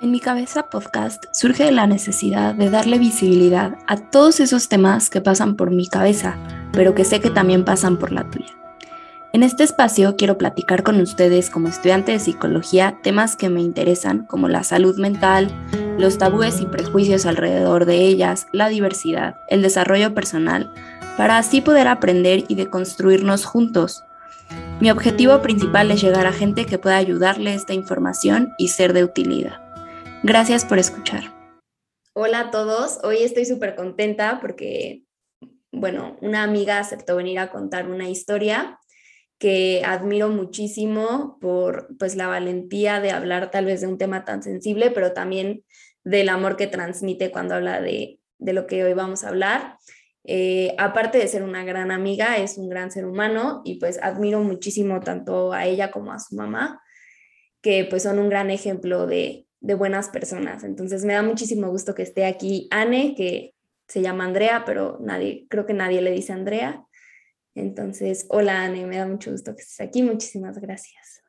En mi cabeza podcast surge la necesidad de darle visibilidad a todos esos temas que pasan por mi cabeza, pero que sé que también pasan por la tuya. En este espacio quiero platicar con ustedes como estudiante de psicología temas que me interesan como la salud mental, los tabúes y prejuicios alrededor de ellas, la diversidad, el desarrollo personal, para así poder aprender y deconstruirnos juntos. Mi objetivo principal es llegar a gente que pueda ayudarle esta información y ser de utilidad. Gracias por escuchar. Hola a todos, hoy estoy súper contenta porque, bueno, una amiga aceptó venir a contar una historia que admiro muchísimo por pues la valentía de hablar tal vez de un tema tan sensible, pero también del amor que transmite cuando habla de, de lo que hoy vamos a hablar. Eh, aparte de ser una gran amiga, es un gran ser humano y pues admiro muchísimo tanto a ella como a su mamá, que pues son un gran ejemplo de, de buenas personas. Entonces me da muchísimo gusto que esté aquí Anne, que se llama Andrea, pero nadie, creo que nadie le dice Andrea. Entonces, hola Anne, me da mucho gusto que estés aquí. Muchísimas gracias.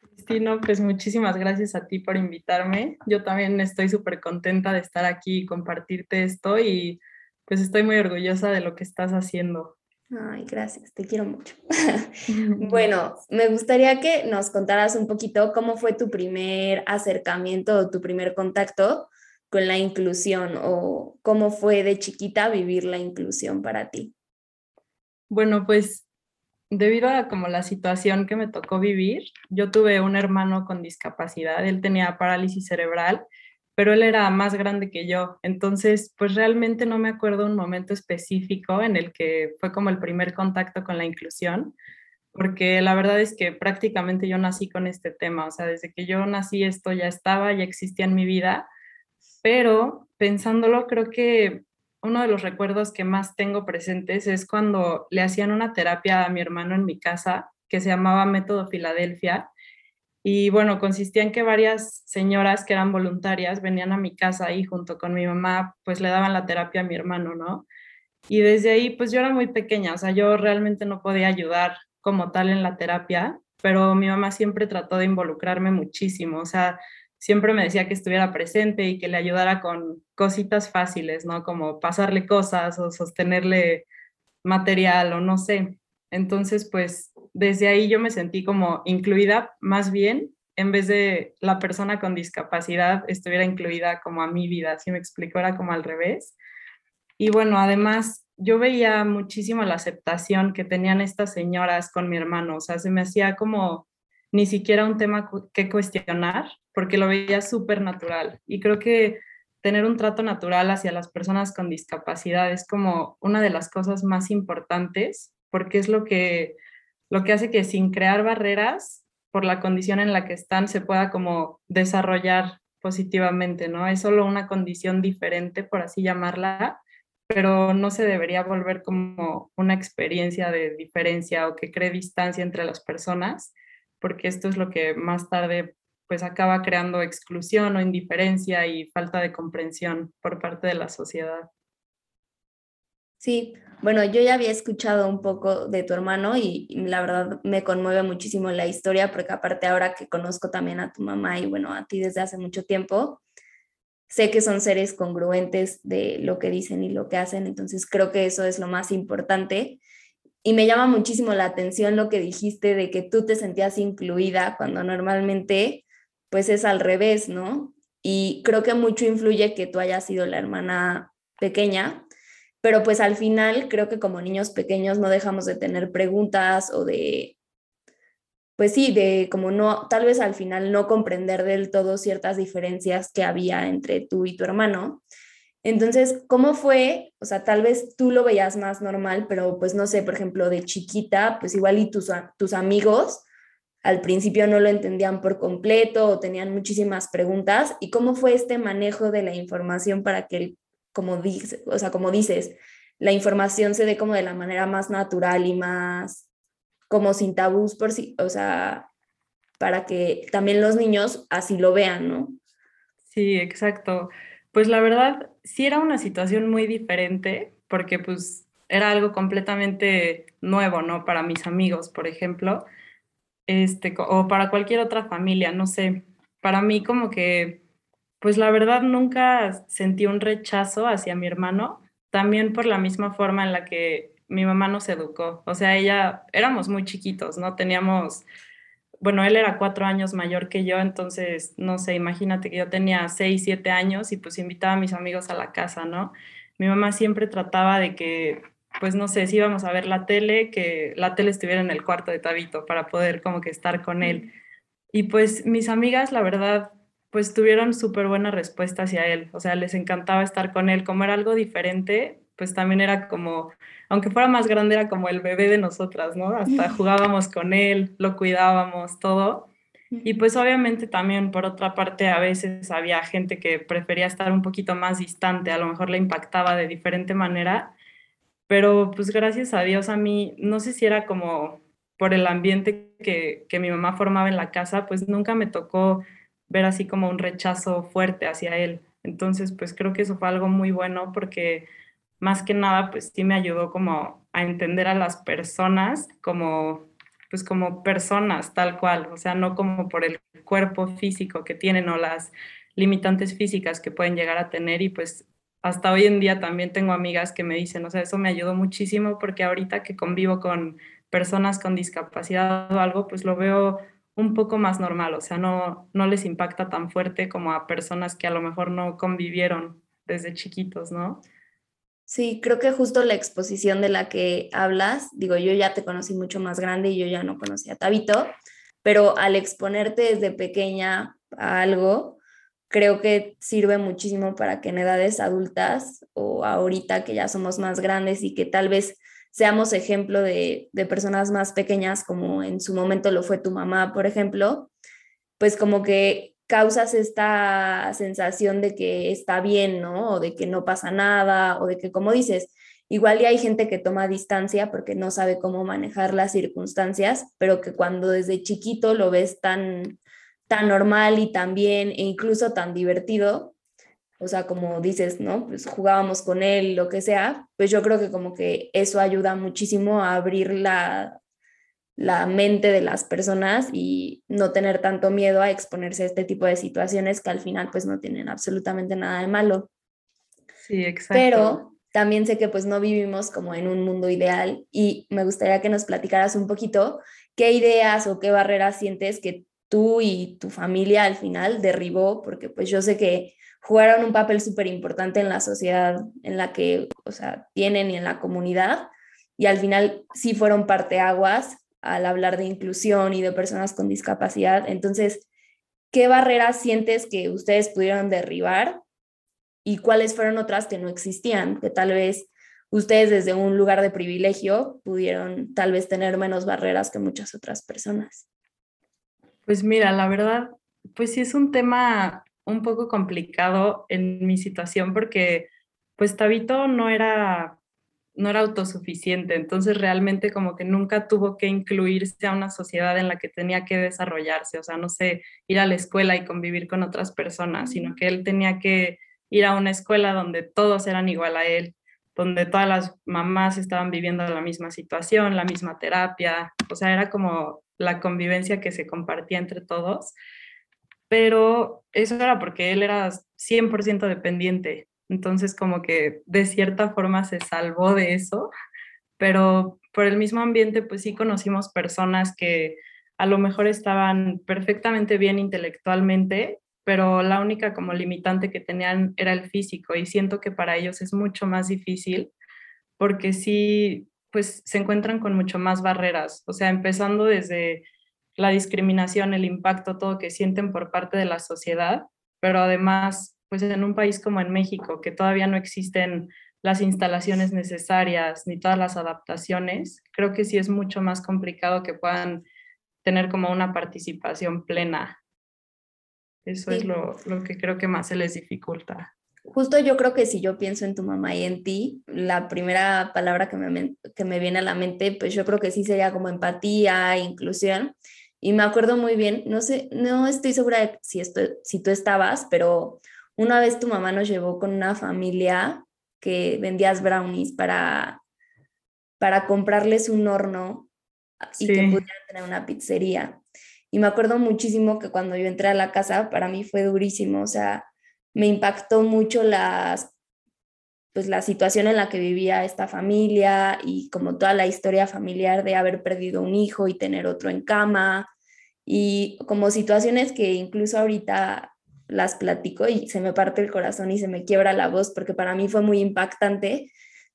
Cristino, pues muchísimas gracias a ti por invitarme. Yo también estoy súper contenta de estar aquí y compartirte esto y pues estoy muy orgullosa de lo que estás haciendo. Ay, gracias, te quiero mucho. bueno, me gustaría que nos contaras un poquito cómo fue tu primer acercamiento o tu primer contacto con la inclusión o cómo fue de chiquita vivir la inclusión para ti. Bueno, pues debido a como la situación que me tocó vivir, yo tuve un hermano con discapacidad, él tenía parálisis cerebral pero él era más grande que yo. Entonces, pues realmente no me acuerdo un momento específico en el que fue como el primer contacto con la inclusión, porque la verdad es que prácticamente yo nací con este tema, o sea, desde que yo nací esto ya estaba, ya existía en mi vida, pero pensándolo, creo que uno de los recuerdos que más tengo presentes es cuando le hacían una terapia a mi hermano en mi casa que se llamaba Método Filadelfia y bueno, consistía en que varias señoras que eran voluntarias venían a mi casa y junto con mi mamá pues le daban la terapia a mi hermano, ¿no? Y desde ahí pues yo era muy pequeña, o sea, yo realmente no podía ayudar como tal en la terapia, pero mi mamá siempre trató de involucrarme muchísimo, o sea, siempre me decía que estuviera presente y que le ayudara con cositas fáciles, ¿no? Como pasarle cosas o sostenerle material o no sé. Entonces, pues desde ahí yo me sentí como incluida más bien, en vez de la persona con discapacidad estuviera incluida como a mi vida, si me explico, era como al revés. Y bueno, además yo veía muchísimo la aceptación que tenían estas señoras con mi hermano, o sea, se me hacía como ni siquiera un tema que cuestionar, porque lo veía súper natural. Y creo que tener un trato natural hacia las personas con discapacidad es como una de las cosas más importantes, porque es lo que lo que hace que sin crear barreras por la condición en la que están se pueda como desarrollar positivamente, ¿no? Es solo una condición diferente, por así llamarla, pero no se debería volver como una experiencia de diferencia o que cree distancia entre las personas, porque esto es lo que más tarde pues acaba creando exclusión o indiferencia y falta de comprensión por parte de la sociedad. Sí, bueno, yo ya había escuchado un poco de tu hermano y, la verdad me conmueve muchísimo la historia porque aparte ahora que conozco también a tu mamá y bueno, a ti desde hace mucho tiempo, sé que son seres congruentes de lo que dicen y lo que hacen, entonces creo que eso es lo más importante. Y me llama muchísimo la atención lo que dijiste de que tú te sentías incluida cuando normalmente pues es al revés, ¿no? Y creo que mucho influye que tú hayas sido la hermana pequeña pero pues al final creo que como niños pequeños no dejamos de tener preguntas o de, pues sí, de como no, tal vez al final no comprender del todo ciertas diferencias que había entre tú y tu hermano. Entonces, ¿cómo fue? O sea, tal vez tú lo veías más normal, pero pues no sé, por ejemplo, de chiquita, pues igual y tus, tus amigos al principio no lo entendían por completo o tenían muchísimas preguntas. ¿Y cómo fue este manejo de la información para que como, dices, o sea, como dices, la información se dé como de la manera más natural y más como sin tabús por sí, o sea, para que también los niños así lo vean, ¿no? Sí, exacto. Pues la verdad, sí era una situación muy diferente porque pues era algo completamente nuevo, ¿no? Para mis amigos, por ejemplo, este, o para cualquier otra familia, no sé. Para mí como que pues la verdad nunca sentí un rechazo hacia mi hermano, también por la misma forma en la que mi mamá nos educó. O sea, ella, éramos muy chiquitos, ¿no? Teníamos, bueno, él era cuatro años mayor que yo, entonces, no sé, imagínate que yo tenía seis, siete años y pues invitaba a mis amigos a la casa, ¿no? Mi mamá siempre trataba de que, pues no sé, si íbamos a ver la tele, que la tele estuviera en el cuarto de Tabito para poder como que estar con él. Y pues mis amigas, la verdad, pues tuvieron súper buena respuesta hacia él, o sea, les encantaba estar con él, como era algo diferente, pues también era como, aunque fuera más grande, era como el bebé de nosotras, ¿no? Hasta jugábamos con él, lo cuidábamos, todo. Y pues obviamente también por otra parte a veces había gente que prefería estar un poquito más distante, a lo mejor le impactaba de diferente manera, pero pues gracias a Dios a mí, no sé si era como por el ambiente que, que mi mamá formaba en la casa, pues nunca me tocó ver así como un rechazo fuerte hacia él. Entonces, pues creo que eso fue algo muy bueno porque más que nada, pues sí me ayudó como a entender a las personas como, pues como personas tal cual, o sea, no como por el cuerpo físico que tienen o las limitantes físicas que pueden llegar a tener y pues hasta hoy en día también tengo amigas que me dicen, o sea, eso me ayudó muchísimo porque ahorita que convivo con personas con discapacidad o algo, pues lo veo un poco más normal, o sea, no, no les impacta tan fuerte como a personas que a lo mejor no convivieron desde chiquitos, ¿no? Sí, creo que justo la exposición de la que hablas, digo, yo ya te conocí mucho más grande y yo ya no conocía a Tabito, pero al exponerte desde pequeña a algo, creo que sirve muchísimo para que en edades adultas o ahorita que ya somos más grandes y que tal vez seamos ejemplo de, personas más pequeñas, como en su momento lo fue tu mamá, por ejemplo, pues como que causas esta sensación de que está bien, ¿no? O de que no pasa nada, o de que, como dices, igual ya hay gente que toma distancia porque no sabe cómo manejar las circunstancias, pero que cuando desde chiquito lo ves tan, tan normal y tan bien e incluso tan divertido, o sea, como dices, ¿no? Pues jugábamos con él, lo que sea, pues yo creo que como que eso ayuda muchísimo a abrir la, la mente de las personas y no tener tanto miedo a exponerse a este tipo de situaciones que al final pues no tienen absolutamente nada de malo. Sí, exacto. Pero también sé que pues no vivimos como en un mundo ideal y me gustaría que nos platicaras un poquito qué ideas o qué barreras sientes que tú y tu familia al final derribó, porque pues yo sé que jugaron un papel súper importante en la sociedad en la que, o sea, tienen y en la comunidad. Y al final sí fueron parteaguas al hablar de inclusión y de personas con discapacidad. Entonces, ¿qué barreras sientes que ustedes pudieron derribar y cuáles fueron otras que no existían? Que tal vez ustedes desde un lugar de privilegio pudieron tal vez tener menos barreras que muchas otras personas. Pues mira, la verdad, pues sí es un tema un poco complicado en mi situación porque pues Tabito no era, no era autosuficiente, entonces realmente como que nunca tuvo que incluirse a una sociedad en la que tenía que desarrollarse, o sea, no sé, ir a la escuela y convivir con otras personas, sino que él tenía que ir a una escuela donde todos eran igual a él, donde todas las mamás estaban viviendo la misma situación, la misma terapia, o sea, era como la convivencia que se compartía entre todos pero eso era porque él era 100% dependiente, entonces como que de cierta forma se salvó de eso, pero por el mismo ambiente pues sí conocimos personas que a lo mejor estaban perfectamente bien intelectualmente, pero la única como limitante que tenían era el físico y siento que para ellos es mucho más difícil porque sí pues se encuentran con mucho más barreras, o sea, empezando desde la discriminación, el impacto, todo que sienten por parte de la sociedad, pero además, pues en un país como en México, que todavía no existen las instalaciones necesarias ni todas las adaptaciones, creo que sí es mucho más complicado que puedan tener como una participación plena. Eso es lo, lo que creo que más se les dificulta. Justo yo creo que si yo pienso en tu mamá y en ti, la primera palabra que me, que me viene a la mente, pues yo creo que sí sería como empatía, inclusión. Y me acuerdo muy bien, no sé, no estoy segura de si, esto, si tú estabas, pero una vez tu mamá nos llevó con una familia que vendías brownies para, para comprarles un horno y que pudieran tener una pizzería. Y me acuerdo muchísimo que cuando yo entré a la casa, para mí fue durísimo, o sea, me impactó mucho las pues la situación en la que vivía esta familia y como toda la historia familiar de haber perdido un hijo y tener otro en cama y como situaciones que incluso ahorita las platico y se me parte el corazón y se me quiebra la voz porque para mí fue muy impactante.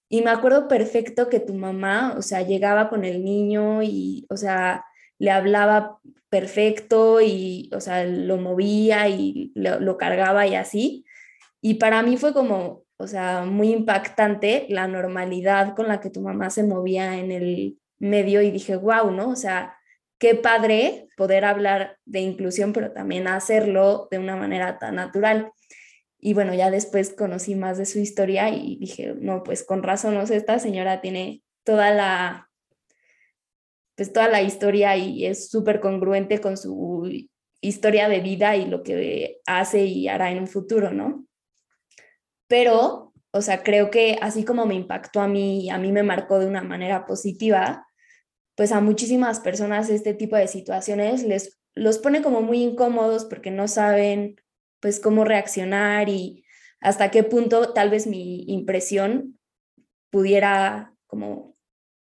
Y me acuerdo perfecto que tu mamá, o sea, llegaba con el niño y, o sea, le hablaba perfecto y, o sea, lo movía y lo, lo cargaba y así. Y para mí fue como, o sea, muy impactante la normalidad con la que tu mamá se movía en el medio y dije, wow, ¿no? O sea, qué padre poder hablar de inclusión, pero también hacerlo de una manera tan natural. Y bueno, ya después conocí más de su historia y dije, no, pues con razón, no sé, esta señora tiene toda la, pues toda la historia y es súper congruente con su historia de vida y lo que hace y hará en un futuro, ¿no? Pero, o sea, creo que así como me impactó a mí y a mí me marcó de una manera positiva, pues a muchísimas personas este tipo de situaciones les los pone como muy incómodos porque no saben pues cómo reaccionar y hasta qué punto tal vez mi impresión pudiera como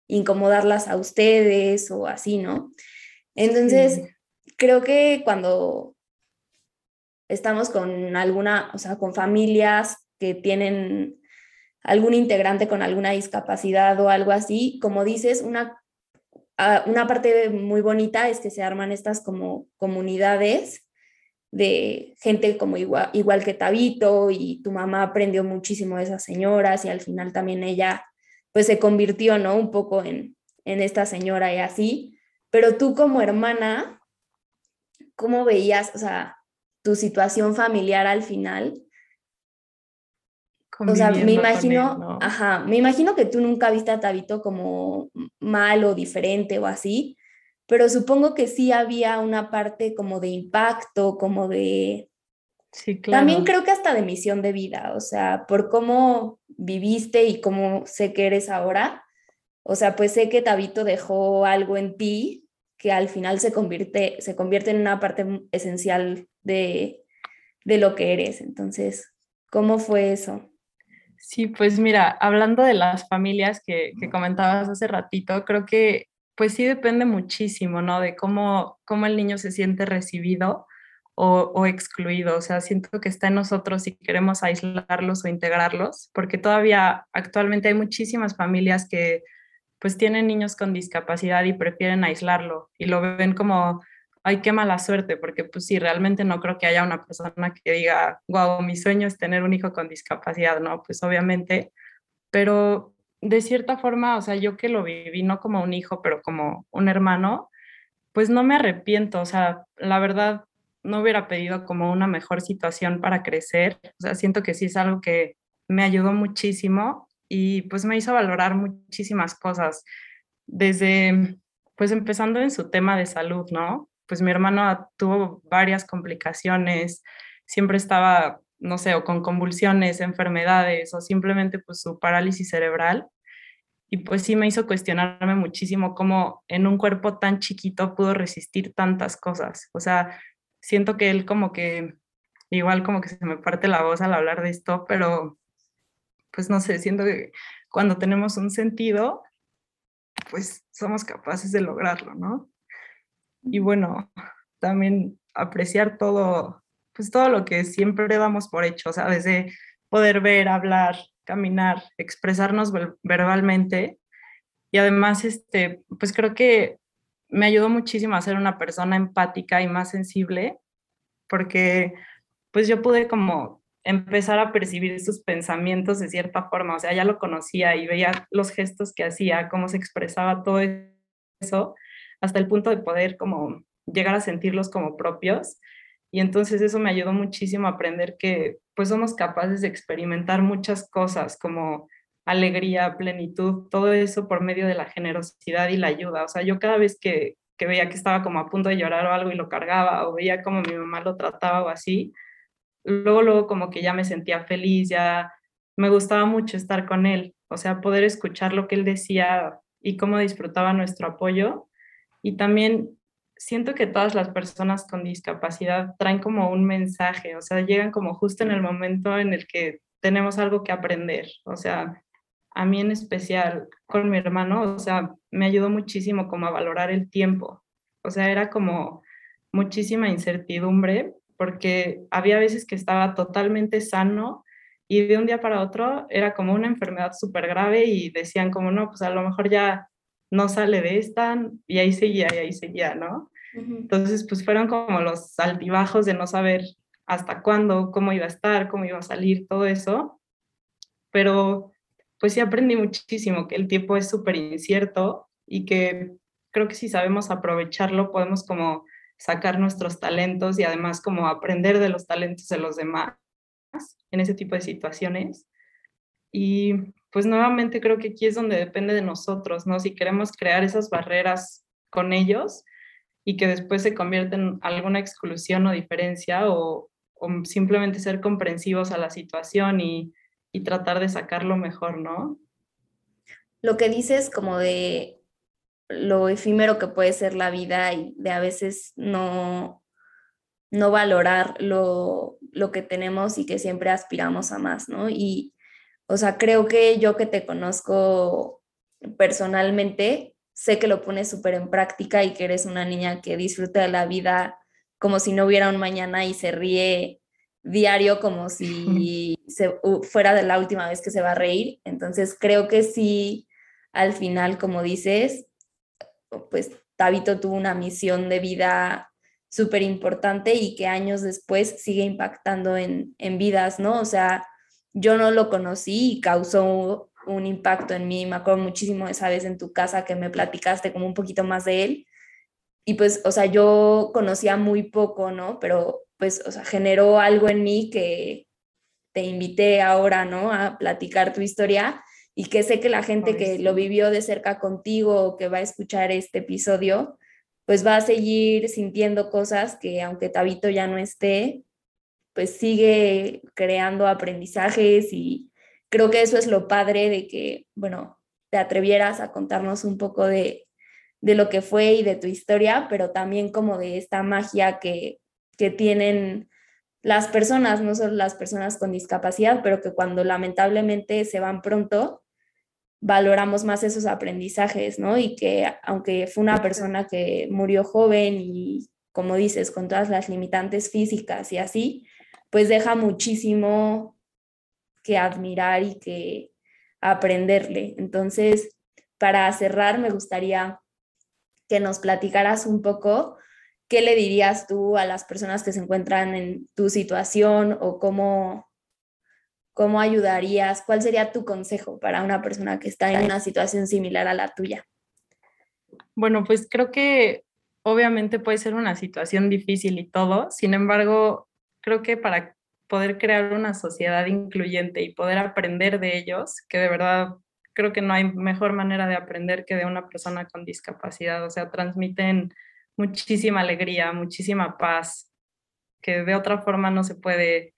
incomodarlas a ustedes o así, ¿no? Entonces, creo que cuando estamos con alguna, o sea, con familias que tienen algún integrante con alguna discapacidad o algo así, como dices, una, ah, una parte muy bonita es que se arman estas como comunidades de gente como igual, que Tabito y tu mamá aprendió muchísimo de esas señoras y al final también ella pues se convirtió, ¿no? Un poco en, en esta señora y así, pero tú como hermana, ¿cómo veías, o sea, tu situación familiar al final? O sea, me imagino, ajá, me imagino que tú nunca viste a Tabito como mal o diferente o así, pero supongo que sí había una parte como de impacto, como de... Sí, claro. También creo que hasta de misión de vida, o sea, por cómo viviste y cómo sé que eres ahora. O sea, pues sé que Tabito dejó algo en ti que al final se convierte, se convierte en una parte esencial de, de lo que eres. Entonces, ¿cómo fue eso? Sí, pues mira, hablando de las familias que, comentabas hace ratito, creo que pues sí depende muchísimo, ¿no? De cómo, cómo el niño se siente recibido o, o, excluido. O sea, siento que está en nosotros si queremos aislarlos o integrarlos, porque todavía actualmente hay muchísimas familias que pues tienen niños con discapacidad y prefieren aislarlo y lo ven como ay, qué mala suerte, porque pues sí, realmente no creo que haya una persona que diga, wow, mi sueño es tener un hijo con discapacidad, ¿no? Pues obviamente, pero de cierta forma, o sea, yo que lo viví no como un hijo, pero como un hermano, pues no me arrepiento, o sea, la verdad no hubiera pedido como una mejor situación para crecer, o sea, siento que sí es algo que me ayudó muchísimo y pues me hizo valorar muchísimas cosas, desde, pues empezando en su tema de salud, ¿no? Pues mi hermano tuvo varias complicaciones, siempre estaba, no sé, o con convulsiones, enfermedades o simplemente pues su parálisis cerebral. Y pues sí me hizo cuestionarme muchísimo cómo en un cuerpo tan chiquito pudo resistir tantas cosas. O sea, siento que él como que, igual como que se me parte la voz al hablar de esto, pero pues no sé, siento que cuando tenemos un sentido, pues somos capaces de lograrlo, ¿no? Y bueno, también apreciar todo, pues todo lo que siempre damos por hecho, o sea, desde poder ver, hablar, caminar, expresarnos verbalmente. Y además, este, pues creo que me ayudó muchísimo a ser una persona empática y más sensible porque pues yo pude como empezar a percibir sus pensamientos de cierta forma, o sea, ya lo conocía y veía los gestos que hacía, cómo se expresaba todo eso hasta el punto de poder como llegar a sentirlos como propios. Y entonces eso me ayudó muchísimo a aprender que pues somos capaces de experimentar muchas cosas como alegría, plenitud, todo eso por medio de la generosidad y la ayuda. O sea, yo cada vez que, que veía que estaba como a punto de llorar o algo y lo cargaba o veía como mi mamá lo trataba o así, luego, luego como que ya me sentía feliz, ya me gustaba mucho estar con él, o sea, poder escuchar lo que él decía y cómo disfrutaba nuestro apoyo y también siento que todas las personas con discapacidad traen como un mensaje, o sea, llegan como justo en el momento en el que tenemos algo que aprender, o sea, a mí en especial con mi hermano, o sea, me ayudó muchísimo como a valorar el tiempo, o sea, era como muchísima incertidumbre porque había veces que estaba totalmente sano y de un día para otro era como una enfermedad súper grave y decían como, no, pues a lo mejor ya no sale de esta y ahí seguía y ahí seguía, ¿no? Entonces, pues fueron como los altibajos de no saber hasta cuándo, cómo iba a estar, cómo iba a salir, todo eso. Pero pues sí aprendí muchísimo que el tiempo es súper incierto y que creo que si sabemos aprovecharlo podemos como sacar nuestros talentos y además como aprender de los talentos de los demás en ese tipo de situaciones. Y pues nuevamente creo que aquí es donde depende de nosotros, ¿no? Si queremos crear esas barreras con ellos y que después se convierta en alguna exclusión o diferencia o, simplemente ser comprensivos a la situación y, y tratar de sacarlo mejor, ¿no? Lo que dices como de lo efímero que puede ser la vida y de a veces no, no valorar lo, lo que tenemos y que siempre aspiramos a más, ¿no? Y, o sea, creo que yo que te conozco personalmente, sé que lo pones súper en práctica y que eres una niña que disfruta de la vida como si no hubiera un mañana y se ríe diario como si se, fuera de la última vez que se va a reír. Entonces creo que sí, al final, como dices, pues Tabito tuvo una misión de vida súper importante y que años después sigue impactando en, en vidas, ¿no? O sea, yo no lo conocí y causó un impacto en mí. Me acuerdo muchísimo esa vez en tu casa que me platicaste como un poquito más de él. Y pues, o sea, yo conocía muy poco, ¿no? Pero pues, o sea, generó algo en mí que te invité ahora, ¿no? A platicar tu historia y que sé que la gente que lo vivió de cerca contigo o que va a escuchar este episodio, pues va a seguir sintiendo cosas que aunque Tabito ya no esté, pues sigue creando aprendizajes y, creo que eso es lo padre de que, bueno, te atrevieras a contarnos un poco de, lo que fue y de tu historia, pero también como de esta magia que, que tienen las personas, no solo las personas con discapacidad, pero que cuando lamentablemente se van pronto, valoramos más esos aprendizajes, ¿no? Y que aunque fue una persona que murió joven y, como dices, con todas las limitantes físicas y así, pues deja muchísimo que admirar y que aprenderle. Entonces, para cerrar, me gustaría que nos platicaras un poco qué le dirías tú a las personas que se encuentran en tu situación o cómo, cómo ayudarías, cuál sería tu consejo para una persona que está en una situación similar a la tuya. Bueno, pues creo que obviamente puede ser una situación difícil y todo, sin embargo, creo que para poder crear una sociedad incluyente y poder aprender de ellos, que de verdad creo que no hay mejor manera de aprender que de una persona con discapacidad, o sea, transmiten muchísima alegría, muchísima paz, que de otra forma no se puede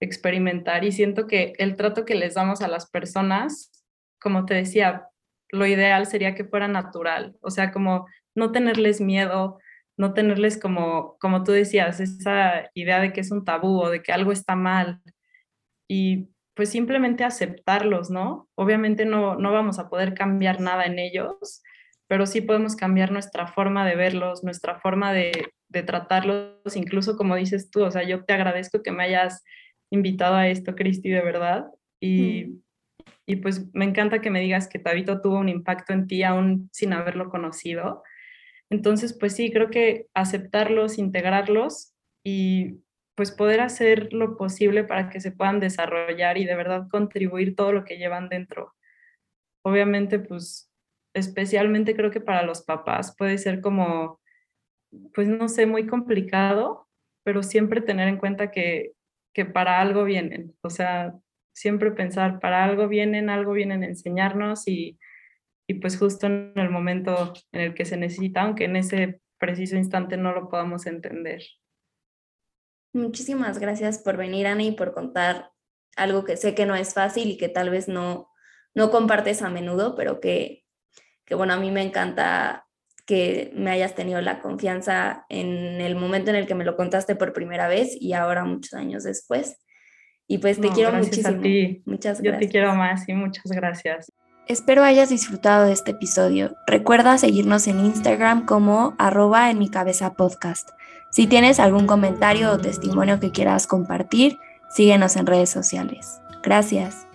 experimentar. Y siento que el trato que les damos a las personas, como te decía, lo ideal sería que fuera natural, o sea, como no tenerles miedo, no tenerles como, como tú decías, esa idea de que es un tabú o de que algo está mal y pues simplemente aceptarlos, ¿no? Obviamente no, no vamos a poder cambiar nada en ellos, pero sí podemos cambiar nuestra forma de verlos, nuestra forma de, de tratarlos, incluso como dices tú, o sea, yo te agradezco que me hayas invitado a esto, Cristi, de verdad, y, mm. y pues me encanta que me digas que Tabito tuvo un impacto en ti aún sin haberlo conocido entonces, pues sí, creo que aceptarlos, integrarlos y pues poder hacer lo posible para que se puedan desarrollar y de verdad contribuir todo lo que llevan dentro. Obviamente, pues especialmente creo que para los papás puede ser como, pues no sé, muy complicado, pero siempre tener en cuenta que, que para algo vienen, o sea, siempre pensar, para algo vienen, algo vienen a enseñarnos y y pues justo en el momento en el que se necesita, aunque en ese preciso instante no lo podamos entender. Muchísimas gracias por venir, Ana, y por contar algo que sé que no es fácil y que tal vez no, no compartes a menudo, pero que, que, bueno, a mí me encanta que me hayas tenido la confianza en el momento en el que me lo contaste por primera vez y ahora muchos años después. Y pues te quiero muchísimo. Muchas gracias. Yo te quiero más y muchas gracias. Espero hayas disfrutado de este episodio. Recuerda seguirnos en Instagram como arroba en mi cabeza podcast. Si tienes algún comentario o testimonio que quieras compartir, síguenos en redes sociales. Gracias.